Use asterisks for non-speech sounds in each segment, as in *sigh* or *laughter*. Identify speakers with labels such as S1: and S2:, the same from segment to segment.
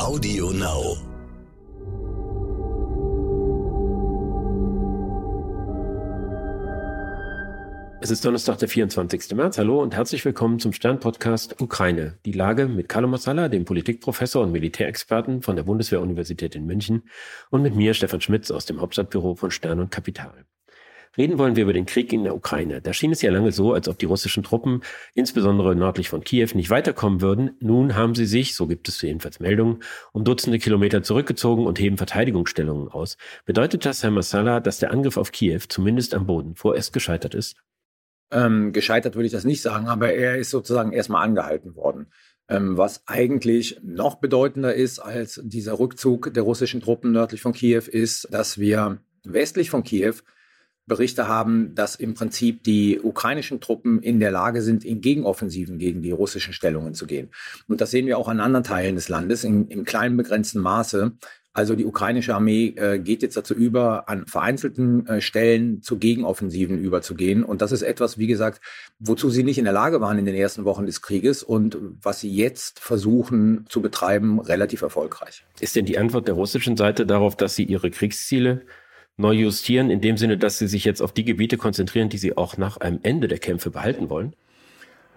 S1: Audio Now.
S2: Es ist Donnerstag, der 24. März. Hallo und herzlich willkommen zum Stern-Podcast Ukraine. Die Lage mit Carlo Massala, dem Politikprofessor und Militärexperten von der Bundeswehr-Universität in München und mit mir, Stefan Schmitz, aus dem Hauptstadtbüro von Stern und Kapital. Reden wollen wir über den Krieg in der Ukraine. Da schien es ja lange so, als ob die russischen Truppen, insbesondere nördlich von Kiew, nicht weiterkommen würden. Nun haben sie sich, so gibt es jedenfalls Meldungen, um Dutzende Kilometer zurückgezogen und heben Verteidigungsstellungen aus. Bedeutet das, Herr Massala, dass der Angriff auf Kiew zumindest am Boden vorerst gescheitert ist?
S3: Ähm, gescheitert würde ich das nicht sagen, aber er ist sozusagen erstmal angehalten worden. Ähm, was eigentlich noch bedeutender ist als dieser Rückzug der russischen Truppen nördlich von Kiew, ist, dass wir westlich von Kiew Berichte haben, dass im Prinzip die ukrainischen Truppen in der Lage sind, in Gegenoffensiven gegen die russischen Stellungen zu gehen. Und das sehen wir auch an anderen Teilen des Landes in, in kleinem begrenzten Maße. Also die ukrainische Armee äh, geht jetzt dazu über, an vereinzelten äh, Stellen zu Gegenoffensiven überzugehen. Und das ist etwas, wie gesagt, wozu sie nicht in der Lage waren in den ersten Wochen des Krieges und was sie jetzt versuchen zu betreiben, relativ erfolgreich.
S2: Ist denn die Antwort der russischen Seite darauf, dass sie ihre Kriegsziele neu justieren, in dem Sinne, dass sie sich jetzt auf die Gebiete konzentrieren, die sie auch nach einem Ende der Kämpfe behalten wollen?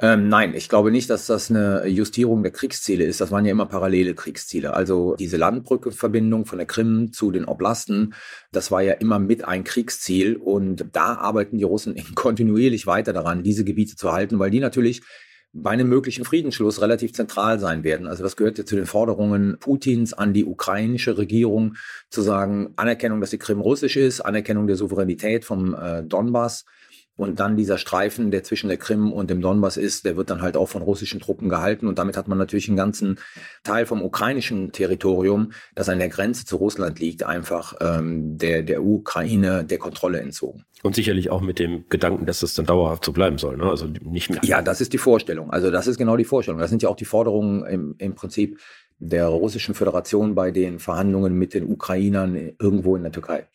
S3: Ähm, nein, ich glaube nicht, dass das eine Justierung der Kriegsziele ist. Das waren ja immer parallele Kriegsziele. Also diese Landbrückeverbindung von der Krim zu den Oblasten, das war ja immer mit ein Kriegsziel. Und da arbeiten die Russen *laughs* kontinuierlich weiter daran, diese Gebiete zu halten, weil die natürlich bei einem möglichen Friedensschluss relativ zentral sein werden. Also das gehört ja zu den Forderungen Putins an die ukrainische Regierung, zu sagen, Anerkennung, dass die Krim russisch ist, Anerkennung der Souveränität vom äh, Donbass und dann dieser Streifen, der zwischen der Krim und dem Donbass ist, der wird dann halt auch von russischen Truppen gehalten. Und damit hat man natürlich einen ganzen Teil vom ukrainischen Territorium, das an der Grenze zu Russland liegt, einfach ähm, der, der Ukraine der Kontrolle entzogen.
S2: Und sicherlich auch mit dem Gedanken, dass es dann dauerhaft so bleiben soll, ne? Also nicht mehr.
S3: Ja, das ist die Vorstellung. Also das ist genau die Vorstellung. Das sind ja auch die Forderungen im, im Prinzip der Russischen Föderation bei den Verhandlungen mit den Ukrainern irgendwo in der Türkei.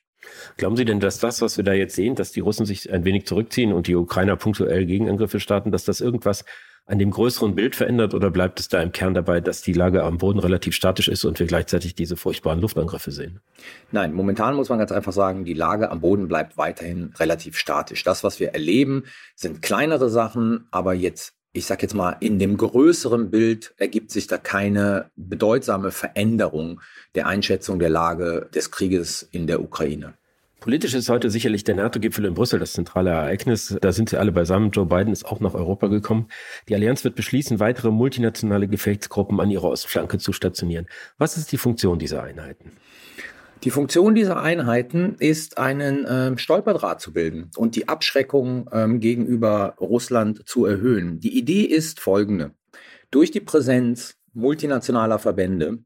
S2: Glauben Sie denn, dass das, was wir da jetzt sehen, dass die Russen sich ein wenig zurückziehen und die Ukrainer punktuell Gegenangriffe starten, dass das irgendwas an dem größeren Bild verändert oder bleibt es da im Kern dabei, dass die Lage am Boden relativ statisch ist und wir gleichzeitig diese furchtbaren Luftangriffe sehen?
S3: Nein, momentan muss man ganz einfach sagen, die Lage am Boden bleibt weiterhin relativ statisch. Das, was wir erleben, sind kleinere Sachen, aber jetzt ich sage jetzt mal, in dem größeren Bild ergibt sich da keine bedeutsame Veränderung der Einschätzung der Lage des Krieges in der Ukraine.
S2: Politisch ist heute sicherlich der NATO-Gipfel in Brüssel das zentrale Ereignis. Da sind sie alle beisammen. Joe Biden ist auch nach Europa gekommen. Die Allianz wird beschließen, weitere multinationale Gefechtsgruppen an ihrer Ostflanke zu stationieren. Was ist die Funktion dieser Einheiten?
S3: Die Funktion dieser Einheiten ist, einen ähm, Stolperdraht zu bilden und die Abschreckung ähm, gegenüber Russland zu erhöhen. Die Idee ist folgende. Durch die Präsenz multinationaler Verbände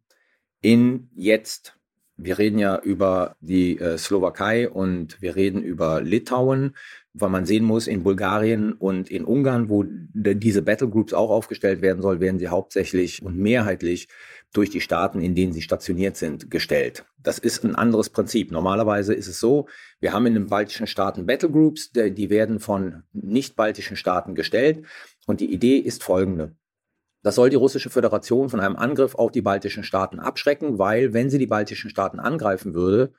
S3: in jetzt wir reden ja über die äh, Slowakei und wir reden über Litauen, weil man sehen muss, in Bulgarien und in Ungarn, wo diese Battlegroups auch aufgestellt werden soll, werden sie hauptsächlich und mehrheitlich durch die Staaten, in denen sie stationiert sind, gestellt. Das ist ein anderes Prinzip. Normalerweise ist es so, wir haben in den baltischen Staaten Battlegroups, die werden von nicht-baltischen Staaten gestellt. Und die Idee ist folgende. Das soll die russische Föderation von einem Angriff auf die baltischen Staaten abschrecken, weil wenn sie die baltischen Staaten angreifen würde,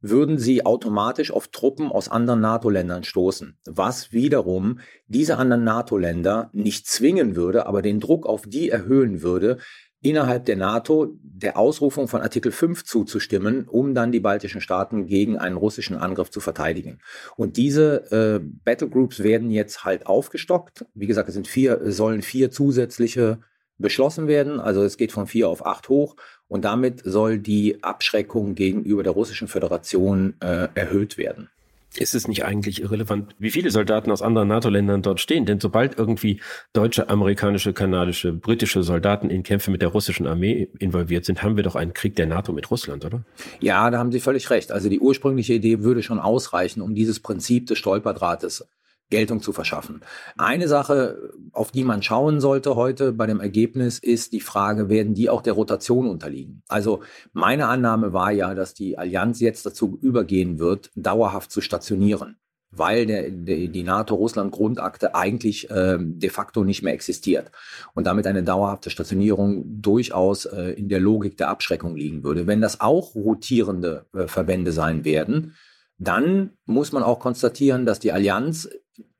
S3: würden sie automatisch auf Truppen aus anderen NATO-Ländern stoßen, was wiederum diese anderen NATO-Länder nicht zwingen würde, aber den Druck auf die erhöhen würde, innerhalb der NATO der Ausrufung von Artikel 5 zuzustimmen, um dann die baltischen Staaten gegen einen russischen Angriff zu verteidigen. Und diese äh, Battlegroups werden jetzt halt aufgestockt. Wie gesagt, es sind vier, sollen vier zusätzliche beschlossen werden. Also es geht von vier auf acht hoch und damit soll die Abschreckung gegenüber der Russischen Föderation äh, erhöht werden
S2: ist es nicht eigentlich irrelevant, wie viele Soldaten aus anderen NATO-Ländern dort stehen? Denn sobald irgendwie deutsche, amerikanische, kanadische, britische Soldaten in Kämpfe mit der russischen Armee involviert sind, haben wir doch einen Krieg der NATO mit Russland, oder?
S3: Ja, da haben Sie völlig recht. Also die ursprüngliche Idee würde schon ausreichen, um dieses Prinzip des Stolperdrahtes Geltung zu verschaffen. Eine Sache, auf die man schauen sollte heute bei dem Ergebnis, ist die Frage, werden die auch der Rotation unterliegen? Also meine Annahme war ja, dass die Allianz jetzt dazu übergehen wird, dauerhaft zu stationieren. weil der, der, die NATO-Russland-Grundakte eigentlich äh, de facto nicht mehr existiert und damit eine dauerhafte Stationierung durchaus äh, in der Logik der Abschreckung liegen würde. Wenn das auch rotierende äh, Verbände sein werden, dann muss man auch konstatieren, dass die Allianz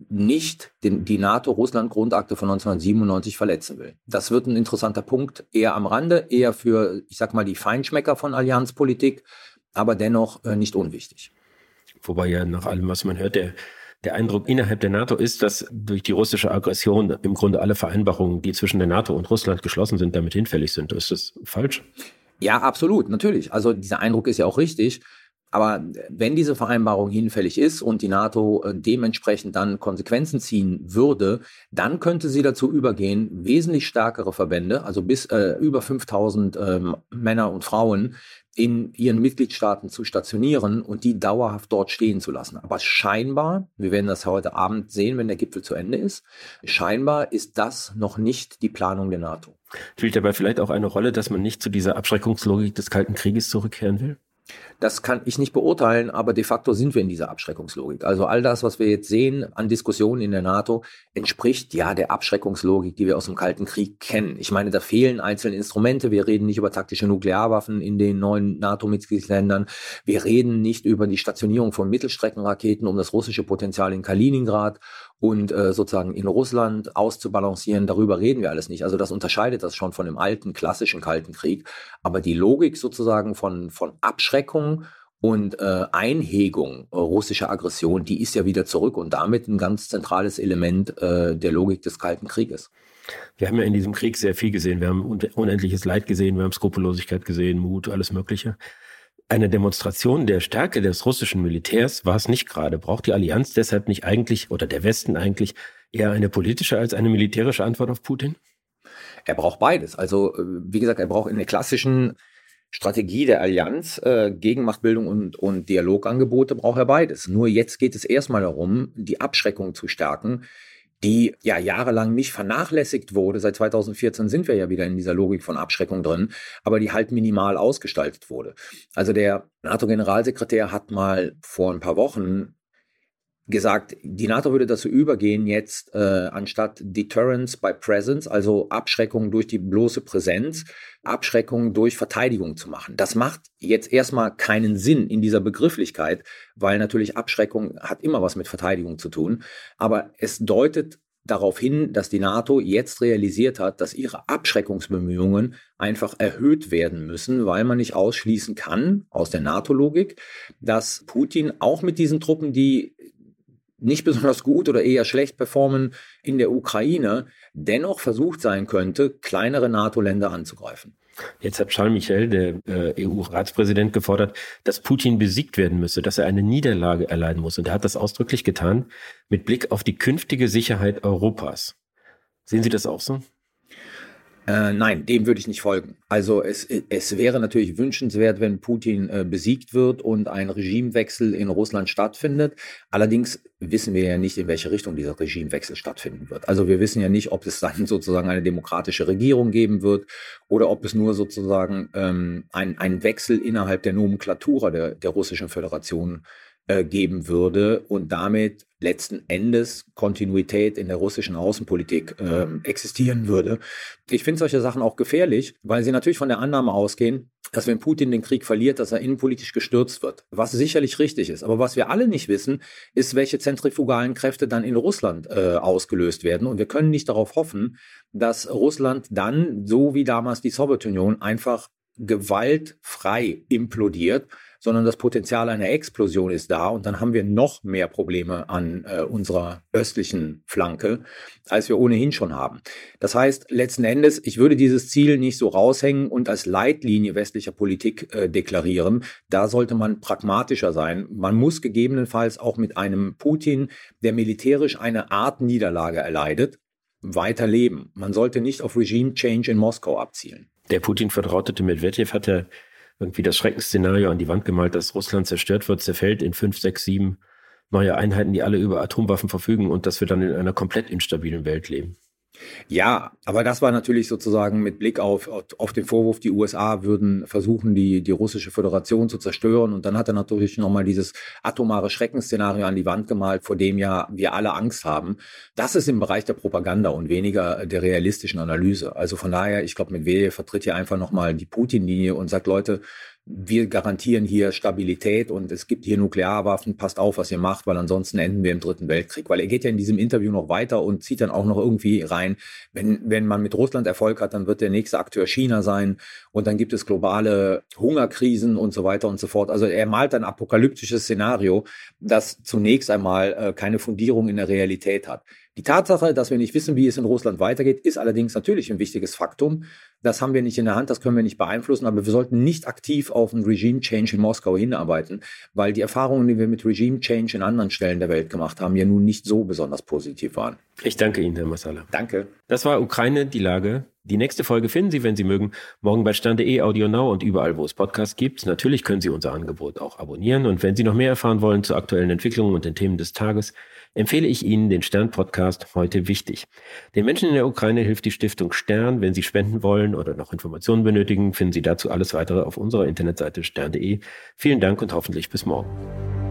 S3: nicht den, die NATO-Russland-Grundakte von 1997 verletzen will. Das wird ein interessanter Punkt, eher am Rande, eher für, ich sag mal, die Feinschmecker von Allianzpolitik, aber dennoch äh, nicht unwichtig.
S2: Wobei ja nach allem, was man hört, der, der Eindruck innerhalb der NATO ist, dass durch die russische Aggression im Grunde alle Vereinbarungen, die zwischen der NATO und Russland geschlossen sind, damit hinfällig sind. Ist das falsch?
S3: Ja, absolut, natürlich. Also dieser Eindruck ist ja auch richtig. Aber wenn diese Vereinbarung hinfällig ist und die NATO äh, dementsprechend dann Konsequenzen ziehen würde, dann könnte sie dazu übergehen, wesentlich stärkere Verbände, also bis äh, über 5000 äh, Männer und Frauen, in ihren Mitgliedstaaten zu stationieren und die dauerhaft dort stehen zu lassen. Aber scheinbar, wir werden das heute Abend sehen, wenn der Gipfel zu Ende ist, scheinbar ist das noch nicht die Planung der NATO.
S2: Spielt dabei vielleicht auch eine Rolle, dass man nicht zu dieser Abschreckungslogik des Kalten Krieges zurückkehren will?
S3: Das kann ich nicht beurteilen, aber de facto sind wir in dieser Abschreckungslogik. Also all das, was wir jetzt sehen an Diskussionen in der NATO, entspricht ja der Abschreckungslogik, die wir aus dem Kalten Krieg kennen. Ich meine, da fehlen einzelne Instrumente. Wir reden nicht über taktische Nuklearwaffen in den neuen NATO-Mitgliedsländern. Wir reden nicht über die Stationierung von Mittelstreckenraketen, um das russische Potenzial in Kaliningrad und äh, sozusagen in Russland auszubalancieren. Darüber reden wir alles nicht. Also das unterscheidet das schon von dem alten klassischen Kalten Krieg. Aber die Logik sozusagen von, von Abschreckung und äh, Einhegung äh, russischer Aggression, die ist ja wieder zurück und damit ein ganz zentrales Element äh, der Logik des Kalten Krieges.
S2: Wir haben ja in diesem Krieg sehr viel gesehen. Wir haben unendliches Leid gesehen, wir haben Skrupellosigkeit gesehen, Mut, alles Mögliche. Eine Demonstration der Stärke des russischen Militärs war es nicht gerade. Braucht die Allianz deshalb nicht eigentlich oder der Westen eigentlich eher eine politische als eine militärische Antwort auf Putin?
S3: Er braucht beides. Also, äh, wie gesagt, er braucht in der klassischen Strategie der Allianz, äh, Gegenmachtbildung und, und Dialogangebote braucht er beides. Nur jetzt geht es erstmal darum, die Abschreckung zu stärken, die ja jahrelang nicht vernachlässigt wurde. Seit 2014 sind wir ja wieder in dieser Logik von Abschreckung drin, aber die halt minimal ausgestaltet wurde. Also der NATO-Generalsekretär hat mal vor ein paar Wochen gesagt, die NATO würde dazu übergehen, jetzt äh, anstatt Deterrence by Presence, also Abschreckung durch die bloße Präsenz, Abschreckung durch Verteidigung zu machen. Das macht jetzt erstmal keinen Sinn in dieser Begrifflichkeit, weil natürlich Abschreckung hat immer was mit Verteidigung zu tun. Aber es deutet darauf hin, dass die NATO jetzt realisiert hat, dass ihre Abschreckungsbemühungen einfach erhöht werden müssen, weil man nicht ausschließen kann aus der NATO-Logik, dass Putin auch mit diesen Truppen, die nicht besonders gut oder eher schlecht performen in der Ukraine, dennoch versucht sein könnte, kleinere NATO-Länder anzugreifen.
S2: Jetzt hat Charles Michel, der äh, EU-Ratspräsident, gefordert, dass Putin besiegt werden müsse, dass er eine Niederlage erleiden muss. Und er hat das ausdrücklich getan mit Blick auf die künftige Sicherheit Europas. Sehen Sie das auch so?
S3: Äh, nein, dem würde ich nicht folgen. Also es, es wäre natürlich wünschenswert, wenn Putin äh, besiegt wird und ein Regimewechsel in Russland stattfindet. Allerdings wissen wir ja nicht, in welche Richtung dieser Regimewechsel stattfinden wird. Also wir wissen ja nicht, ob es dann *laughs* sozusagen eine demokratische Regierung geben wird oder ob es nur sozusagen ähm, ein, ein Wechsel innerhalb der Nomenklatura der, der Russischen Föderation äh, geben würde und damit letzten Endes Kontinuität in der russischen Außenpolitik äh, existieren würde. Ich finde solche Sachen auch gefährlich, weil sie natürlich von der Annahme ausgehen, dass wenn Putin den Krieg verliert, dass er innenpolitisch gestürzt wird, was sicherlich richtig ist. Aber was wir alle nicht wissen, ist, welche zentrifugalen Kräfte dann in Russland äh, ausgelöst werden. Und wir können nicht darauf hoffen, dass Russland dann, so wie damals die Sowjetunion, einfach gewaltfrei implodiert sondern das Potenzial einer Explosion ist da und dann haben wir noch mehr Probleme an äh, unserer östlichen Flanke, als wir ohnehin schon haben. Das heißt, letzten Endes, ich würde dieses Ziel nicht so raushängen und als Leitlinie westlicher Politik äh, deklarieren. Da sollte man pragmatischer sein. Man muss gegebenenfalls auch mit einem Putin, der militärisch eine Art Niederlage erleidet, weiterleben. Man sollte nicht auf Regime Change in Moskau abzielen.
S2: Der Putin-vertrautete Medvedev hat ja irgendwie das Schreckensszenario an die Wand gemalt, dass Russland zerstört wird, zerfällt in fünf, sechs, sieben neue Einheiten, die alle über Atomwaffen verfügen und dass wir dann in einer komplett instabilen Welt leben.
S3: Ja, aber das war natürlich sozusagen mit Blick auf, auf den Vorwurf, die USA würden versuchen, die, die russische Föderation zu zerstören. Und dann hat er natürlich nochmal dieses atomare Schreckensszenario an die Wand gemalt, vor dem ja wir alle Angst haben. Das ist im Bereich der Propaganda und weniger der realistischen Analyse. Also von daher, ich glaube, Medvedev vertritt hier einfach nochmal die Putin-Linie und sagt, Leute, wir garantieren hier Stabilität und es gibt hier Nuklearwaffen, passt auf, was ihr macht, weil ansonsten enden wir im Dritten Weltkrieg. Weil er geht ja in diesem Interview noch weiter und zieht dann auch noch irgendwie rein, wenn, wenn man mit Russland Erfolg hat, dann wird der nächste Akteur China sein und dann gibt es globale Hungerkrisen und so weiter und so fort. Also er malt ein apokalyptisches Szenario, das zunächst einmal äh, keine Fundierung in der Realität hat. Die Tatsache, dass wir nicht wissen, wie es in Russland weitergeht, ist allerdings natürlich ein wichtiges Faktum. Das haben wir nicht in der Hand, das können wir nicht beeinflussen, aber wir sollten nicht aktiv auf einen Regime-Change in Moskau hinarbeiten, weil die Erfahrungen, die wir mit Regime-Change in anderen Stellen der Welt gemacht haben, ja nun nicht so besonders positiv waren.
S2: Ich danke Ihnen, Herr Masala.
S3: Danke.
S2: Das war Ukraine, die Lage. Die nächste Folge finden Sie, wenn Sie mögen, morgen bei Stande.de, Audio Now und überall, wo es Podcasts gibt. Natürlich können Sie unser Angebot auch abonnieren. Und wenn Sie noch mehr erfahren wollen zu aktuellen Entwicklungen und den Themen des Tages, empfehle ich Ihnen den Stern-Podcast heute wichtig. Den Menschen in der Ukraine hilft die Stiftung Stern. Wenn Sie spenden wollen oder noch Informationen benötigen, finden Sie dazu alles weitere auf unserer Internetseite stern.de. Vielen Dank und hoffentlich bis morgen.